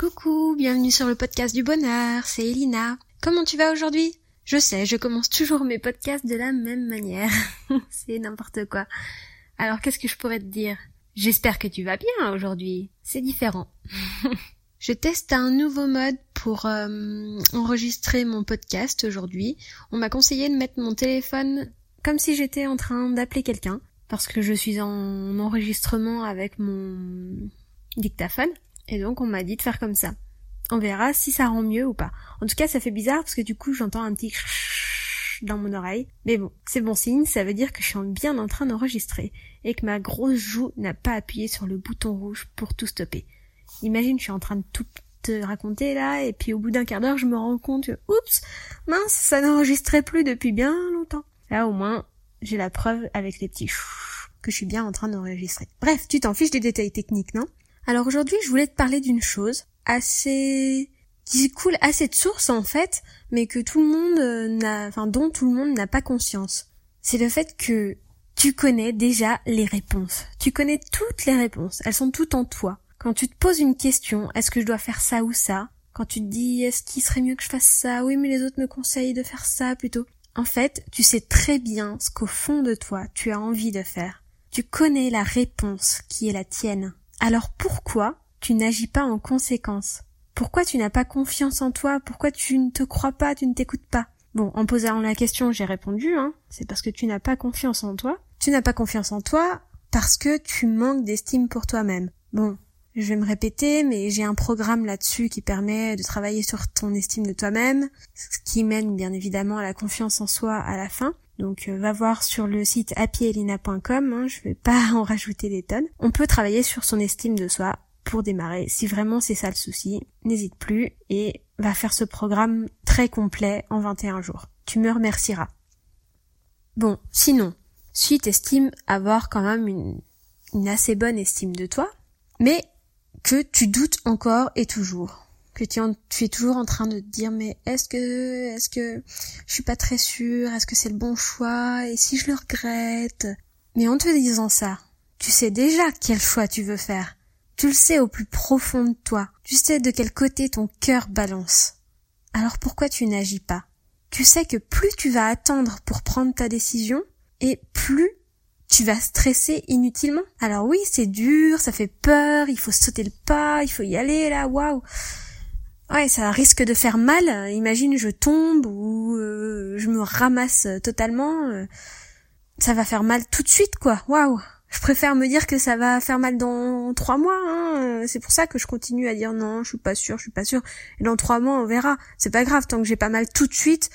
Coucou, bienvenue sur le podcast du bonheur, c'est Elina. Comment tu vas aujourd'hui? Je sais, je commence toujours mes podcasts de la même manière. c'est n'importe quoi. Alors qu'est-ce que je pourrais te dire? J'espère que tu vas bien aujourd'hui. C'est différent. je teste un nouveau mode pour euh, enregistrer mon podcast aujourd'hui. On m'a conseillé de mettre mon téléphone comme si j'étais en train d'appeler quelqu'un parce que je suis en enregistrement avec mon dictaphone et donc on m'a dit de faire comme ça. On verra si ça rend mieux ou pas. En tout cas, ça fait bizarre parce que du coup, j'entends un petit dans mon oreille. Mais bon, c'est bon signe, ça veut dire que je suis bien en train d'enregistrer et que ma grosse joue n'a pas appuyé sur le bouton rouge pour tout stopper. Imagine, je suis en train de tout te raconter là et puis au bout d'un quart d'heure, je me rends compte que, oups, mince, ça n'enregistrait plus depuis bien longtemps. Là, au moins, j'ai la preuve avec les petits que je suis bien en train d'enregistrer. Bref, tu t'en fiches des détails techniques, non? Alors aujourd'hui, je voulais te parler d'une chose assez qui coule assez de sources en fait, mais que tout le monde euh, n'a, enfin dont tout le monde n'a pas conscience. C'est le fait que tu connais déjà les réponses. Tu connais toutes les réponses. Elles sont toutes en toi. Quand tu te poses une question, est-ce que je dois faire ça ou ça? Quand tu te dis, est-ce qu'il serait mieux que je fasse ça? Oui, mais les autres me conseillent de faire ça plutôt. En fait, tu sais très bien ce qu'au fond de toi, tu as envie de faire. Tu connais la réponse qui est la tienne. Alors pourquoi tu n'agis pas en conséquence? Pourquoi tu n'as pas confiance en toi? Pourquoi tu ne te crois pas, tu ne t'écoutes pas? Bon, en posant la question, j'ai répondu, hein. C'est parce que tu n'as pas confiance en toi. Tu n'as pas confiance en toi parce que tu manques d'estime pour toi-même. Bon, je vais me répéter, mais j'ai un programme là-dessus qui permet de travailler sur ton estime de toi-même, ce qui mène bien évidemment à la confiance en soi à la fin. Donc euh, va voir sur le site happyelina.com, hein, je vais pas en rajouter des tonnes. On peut travailler sur son estime de soi pour démarrer. Si vraiment c'est ça le souci, n'hésite plus et va faire ce programme très complet en 21 jours. Tu me remercieras. Bon, sinon, si t'estimes avoir quand même une, une assez bonne estime de toi, mais que tu doutes encore et toujours que tu, es toujours en train de te dire mais est-ce que est-ce que je suis pas très sûre, est-ce que c'est le bon choix et si je le regrette? Mais en te disant ça, tu sais déjà quel choix tu veux faire. Tu le sais au plus profond de toi. Tu sais de quel côté ton cœur balance. Alors pourquoi tu n'agis pas? Tu sais que plus tu vas attendre pour prendre ta décision et plus tu vas stresser inutilement. Alors oui, c'est dur, ça fait peur, il faut sauter le pas, il faut y aller là, waouh. Ouais, ça risque de faire mal. Imagine, je tombe ou euh, je me ramasse totalement. Euh, ça va faire mal tout de suite, quoi. Waouh. Je préfère me dire que ça va faire mal dans trois mois. Hein. C'est pour ça que je continue à dire non, je suis pas sûre, je suis pas sûre. Et dans trois mois, on verra. C'est pas grave tant que j'ai pas mal tout de suite.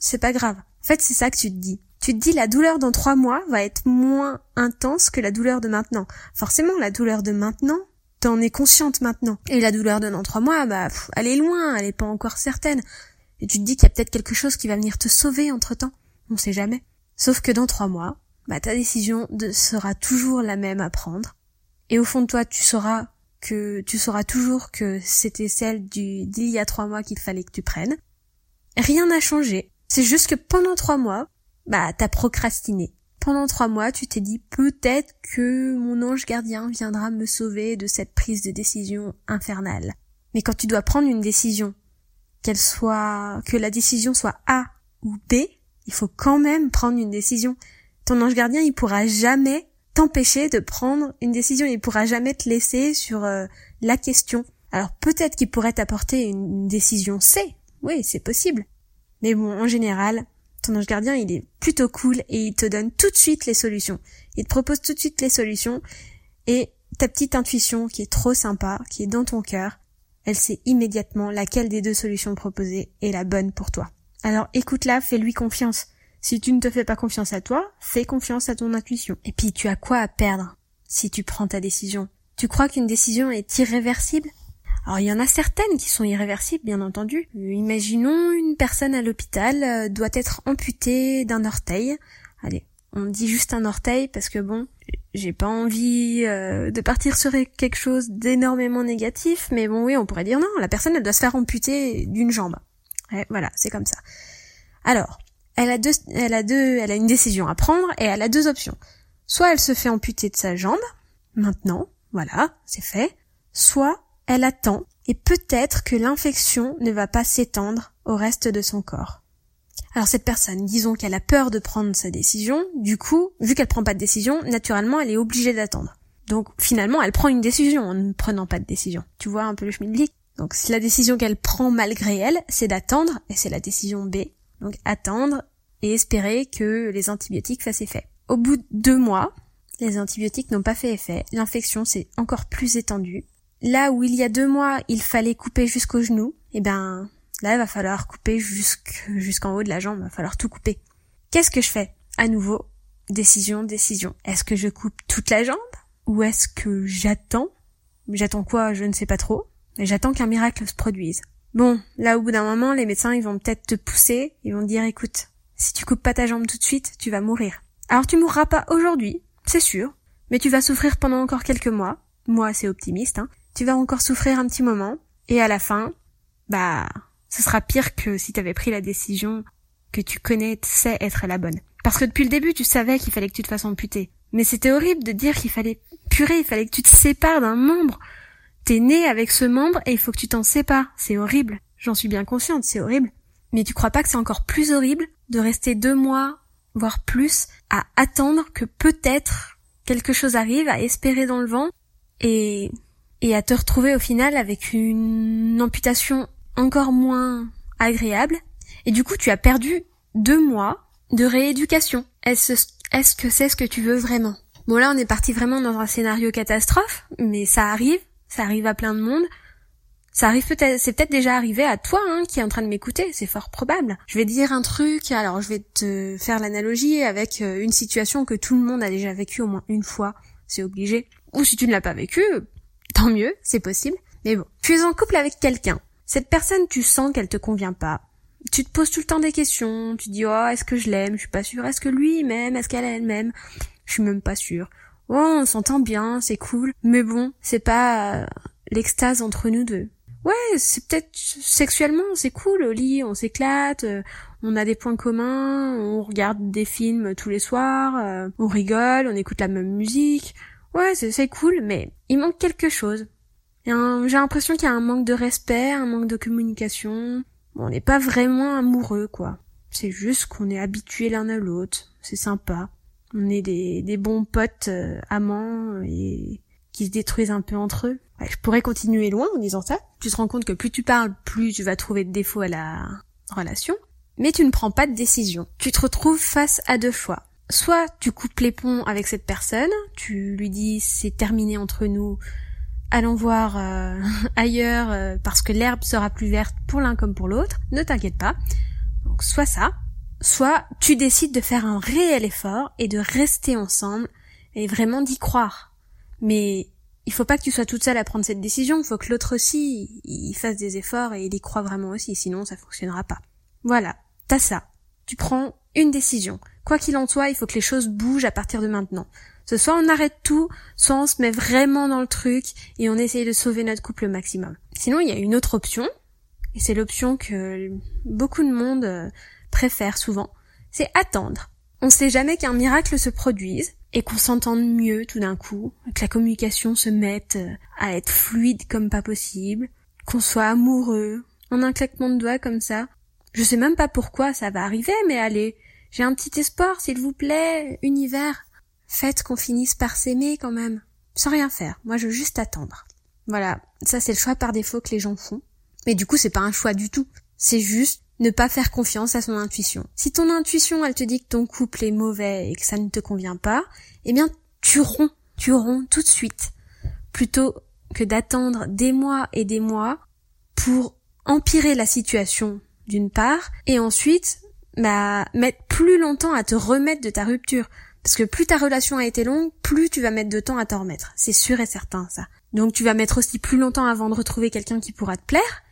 C'est pas grave. En fait, c'est ça que tu te dis. Tu te dis la douleur dans trois mois va être moins intense que la douleur de maintenant. Forcément, la douleur de maintenant, t'en es consciente maintenant. Et la douleur de dans trois mois, bah, elle est loin, elle est pas encore certaine. Et tu te dis qu'il y a peut-être quelque chose qui va venir te sauver entre temps. On sait jamais. Sauf que dans trois mois, bah, ta décision sera toujours la même à prendre. Et au fond de toi, tu sauras que, tu sauras toujours que c'était celle du, d'il y a trois mois qu'il fallait que tu prennes. Rien n'a changé. C'est juste que pendant trois mois, bah, t'as procrastiné pendant trois mois, tu t'es dit peut-être que mon ange gardien viendra me sauver de cette prise de décision infernale. Mais quand tu dois prendre une décision, qu'elle soit, que la décision soit A ou B, il faut quand même prendre une décision. Ton ange gardien, il pourra jamais t'empêcher de prendre une décision, il pourra jamais te laisser sur euh, la question. Alors peut-être qu'il pourrait t'apporter une décision C. Oui, c'est possible. Mais bon, en général, ton ange gardien, il est plutôt cool et il te donne tout de suite les solutions. Il te propose tout de suite les solutions et ta petite intuition qui est trop sympa, qui est dans ton cœur, elle sait immédiatement laquelle des deux solutions proposées est la bonne pour toi. Alors écoute-la, fais-lui confiance. Si tu ne te fais pas confiance à toi, fais confiance à ton intuition. Et puis tu as quoi à perdre si tu prends ta décision? Tu crois qu'une décision est irréversible? Alors il y en a certaines qui sont irréversibles, bien entendu. Imaginons une personne à l'hôpital euh, doit être amputée d'un orteil. Allez, on dit juste un orteil parce que bon, j'ai pas envie euh, de partir sur quelque chose d'énormément négatif, mais bon oui, on pourrait dire non, la personne elle doit se faire amputer d'une jambe. Voilà, c'est comme ça. Alors, elle a deux, elle a deux, elle a une décision à prendre et elle a deux options. Soit elle se fait amputer de sa jambe, maintenant, voilà, c'est fait. Soit elle attend et peut-être que l'infection ne va pas s'étendre au reste de son corps. Alors cette personne, disons qu'elle a peur de prendre sa décision, du coup, vu qu'elle prend pas de décision, naturellement elle est obligée d'attendre. Donc finalement, elle prend une décision en ne prenant pas de décision. Tu vois un peu le schmilblick? Donc la décision qu'elle prend malgré elle, c'est d'attendre, et c'est la décision B. Donc attendre et espérer que les antibiotiques fassent effet. Au bout de deux mois, les antibiotiques n'ont pas fait effet, l'infection s'est encore plus étendue. Là où il y a deux mois, il fallait couper jusqu'au genou, eh ben là, il va falloir couper jusqu'en haut de la jambe, il va falloir tout couper. Qu'est-ce que je fais? À nouveau, décision, décision. Est-ce que je coupe toute la jambe Ou est-ce que j'attends? J'attends quoi? Je ne sais pas trop. J'attends qu'un miracle se produise. Bon, là au bout d'un moment, les médecins ils vont peut-être te pousser, ils vont dire écoute, si tu coupes pas ta jambe tout de suite, tu vas mourir. Alors tu mourras pas aujourd'hui, c'est sûr, mais tu vas souffrir pendant encore quelques mois. Moi, c'est optimiste, hein. Tu vas encore souffrir un petit moment, et à la fin, bah, ce sera pire que si t'avais pris la décision que tu connais, sais être la bonne. Parce que depuis le début, tu savais qu'il fallait que tu te fasses amputer. Mais c'était horrible de dire qu'il fallait purée, il fallait que tu te sépares d'un membre. T'es né avec ce membre et il faut que tu t'en sépares. C'est horrible. J'en suis bien consciente, c'est horrible. Mais tu crois pas que c'est encore plus horrible de rester deux mois, voire plus, à attendre que peut-être quelque chose arrive, à espérer dans le vent, et, et à te retrouver au final avec une amputation encore moins agréable, et du coup tu as perdu deux mois de rééducation. Est-ce est-ce que c'est ce que tu veux vraiment? Bon là on est parti vraiment dans un scénario catastrophe, mais ça arrive, ça arrive à plein de monde. Ça arrive peut-être, c'est peut-être déjà arrivé à toi hein, qui est en train de m'écouter, c'est fort probable. Je vais dire un truc, alors je vais te faire l'analogie avec euh, une situation que tout le monde a déjà vécue au moins une fois, c'est obligé. Ou si tu ne l'as pas vécu, tant mieux, c'est possible. Mais bon, tu es en couple avec quelqu'un. Cette personne, tu sens qu'elle te convient pas. Tu te poses tout le temps des questions, tu dis oh est-ce que je l'aime, je suis pas sûre, est-ce que lui m'aime, est-ce qu'elle elle m'aime, je suis même pas sûre. Oh on s'entend bien, c'est cool, mais bon, c'est pas euh, l'extase entre nous deux ouais, c'est peut-être sexuellement, c'est cool au lit, on s'éclate, euh, on a des points communs, on regarde des films tous les soirs, euh, on rigole, on écoute la même musique. Ouais, c'est cool, mais il manque quelque chose. J'ai l'impression qu'il y a un manque de respect, un manque de communication. on n'est pas vraiment amoureux, quoi. C'est juste qu'on est habitués l'un à l'autre. C'est sympa. On est des, bons potes, euh, amants et qui se détruisent un peu entre eux. je pourrais continuer loin en disant ça. Tu te rends compte que plus tu parles, plus tu vas trouver de défauts à la relation. Mais tu ne prends pas de décision. Tu te retrouves face à deux choix. Soit tu coupes les ponts avec cette personne, tu lui dis c'est terminé entre nous, allons voir euh, ailleurs euh, parce que l'herbe sera plus verte pour l'un comme pour l'autre, ne t'inquiète pas. Donc soit ça, soit tu décides de faire un réel effort et de rester ensemble et vraiment d'y croire. Mais il faut pas que tu sois toute seule à prendre cette décision, il faut que l'autre aussi, il fasse des efforts et il y croit vraiment aussi, sinon ça fonctionnera pas. Voilà, t'as ça. Tu prends une décision. Quoi qu'il en soit, il faut que les choses bougent à partir de maintenant. Ce soit on arrête tout, soit on se met vraiment dans le truc et on essaye de sauver notre couple au maximum. Sinon, il y a une autre option, et c'est l'option que beaucoup de monde euh, préfère souvent, c'est attendre. On sait jamais qu'un miracle se produise, et qu'on s'entende mieux tout d'un coup, que la communication se mette euh, à être fluide comme pas possible, qu'on soit amoureux, en un claquement de doigts comme ça. Je sais même pas pourquoi ça va arriver, mais allez, j'ai un petit espoir, s'il vous plaît, univers. Faites qu'on finisse par s'aimer quand même, sans rien faire. Moi, je veux juste attendre. Voilà, ça c'est le choix par défaut que les gens font. Mais du coup, c'est pas un choix du tout. C'est juste ne pas faire confiance à son intuition. Si ton intuition, elle te dit que ton couple est mauvais et que ça ne te convient pas, eh bien, tu romps, tu romps tout de suite. Plutôt que d'attendre des mois et des mois pour empirer la situation d'une part, et ensuite, bah, mettre plus longtemps à te remettre de ta rupture. Parce que plus ta relation a été longue, plus tu vas mettre de temps à t'en remettre. C'est sûr et certain, ça. Donc tu vas mettre aussi plus longtemps avant de retrouver quelqu'un qui pourra te plaire,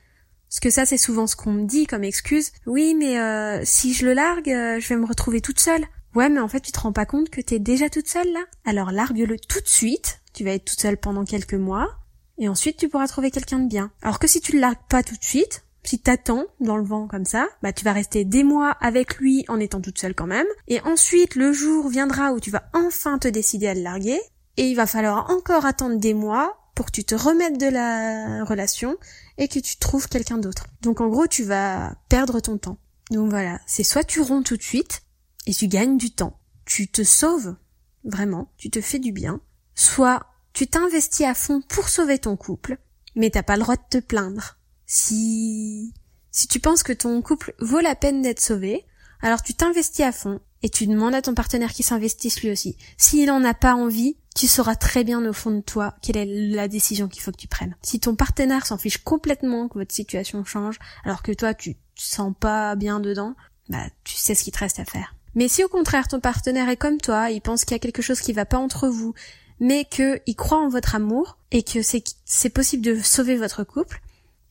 parce que ça, c'est souvent ce qu'on me dit comme excuse. Oui, mais euh, si je le largue, euh, je vais me retrouver toute seule. Ouais, mais en fait, tu te rends pas compte que t'es déjà toute seule là? Alors largue-le tout de suite. Tu vas être toute seule pendant quelques mois. Et ensuite, tu pourras trouver quelqu'un de bien. Alors que si tu le largues pas tout de suite, si t'attends dans le vent comme ça, bah tu vas rester des mois avec lui en étant toute seule quand même. Et ensuite, le jour viendra où tu vas enfin te décider à le larguer. Et il va falloir encore attendre des mois pour que tu te remettes de la relation et que tu trouves quelqu'un d'autre. Donc en gros, tu vas perdre ton temps. Donc voilà, c'est soit tu romps tout de suite et tu gagnes du temps, tu te sauves vraiment, tu te fais du bien, soit tu t'investis à fond pour sauver ton couple, mais t'as pas le droit de te plaindre. Si si tu penses que ton couple vaut la peine d'être sauvé, alors tu t'investis à fond et tu demandes à ton partenaire qu'il s'investisse lui aussi. S'il en a pas envie, tu sauras très bien au fond de toi quelle est la décision qu'il faut que tu prennes. Si ton partenaire s'en fiche complètement que votre situation change, alors que toi tu te sens pas bien dedans, bah tu sais ce qu'il te reste à faire. Mais si au contraire ton partenaire est comme toi, il pense qu'il y a quelque chose qui va pas entre vous, mais qu'il croit en votre amour et que c'est possible de sauver votre couple,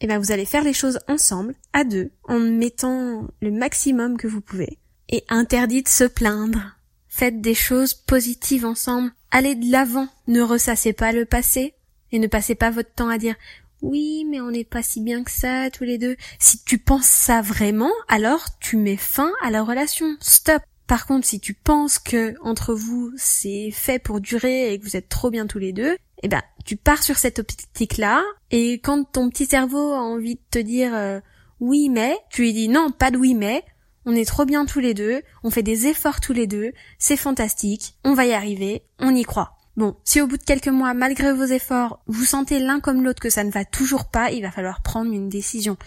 eh ben vous allez faire les choses ensemble, à deux, en mettant le maximum que vous pouvez. Et interdit de se plaindre. Faites des choses positives ensemble. Allez de l'avant. Ne ressassez pas le passé. Et ne passez pas votre temps à dire oui, mais on n'est pas si bien que ça, tous les deux. Si tu penses ça vraiment, alors tu mets fin à la relation. Stop. Par contre, si tu penses que entre vous c'est fait pour durer et que vous êtes trop bien tous les deux, eh ben tu pars sur cette optique-là et quand ton petit cerveau a envie de te dire euh, oui mais, tu lui dis non, pas de oui mais, on est trop bien tous les deux, on fait des efforts tous les deux, c'est fantastique, on va y arriver, on y croit. Bon, si au bout de quelques mois, malgré vos efforts, vous sentez l'un comme l'autre que ça ne va toujours pas, il va falloir prendre une décision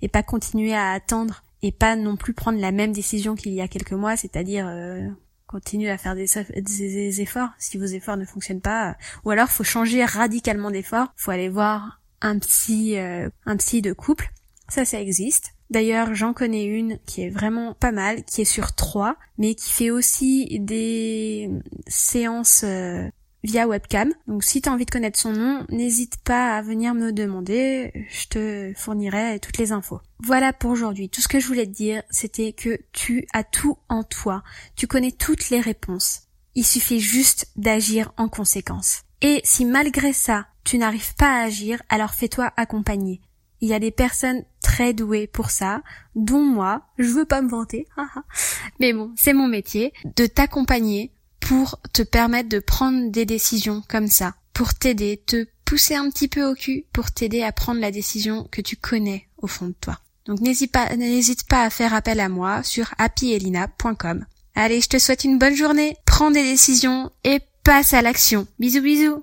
et pas continuer à attendre et pas non plus prendre la même décision qu'il y a quelques mois, c'est-à-dire euh, continuer à faire des, efforts. Si vos efforts ne fonctionnent pas, ou alors faut changer radicalement d'effort, faut aller voir un psy, euh, un psy de couple, ça ça existe. D'ailleurs, j'en connais une qui est vraiment pas mal, qui est sur trois, mais qui fait aussi des séances euh, via webcam. Donc si tu as envie de connaître son nom, n'hésite pas à venir me demander, je te fournirai toutes les infos. Voilà pour aujourd'hui. Tout ce que je voulais te dire, c'était que tu as tout en toi. Tu connais toutes les réponses. Il suffit juste d'agir en conséquence. Et si malgré ça, tu n'arrives pas à agir, alors fais-toi accompagner. Il y a des personnes très douées pour ça, dont moi, je veux pas me vanter, mais bon, c'est mon métier, de t'accompagner pour te permettre de prendre des décisions comme ça, pour t'aider, te pousser un petit peu au cul, pour t'aider à prendre la décision que tu connais au fond de toi. Donc n'hésite pas, à faire appel à moi sur happyelina.com. Allez, je te souhaite une bonne journée, prends des décisions et passe à l'action. Bisous bisous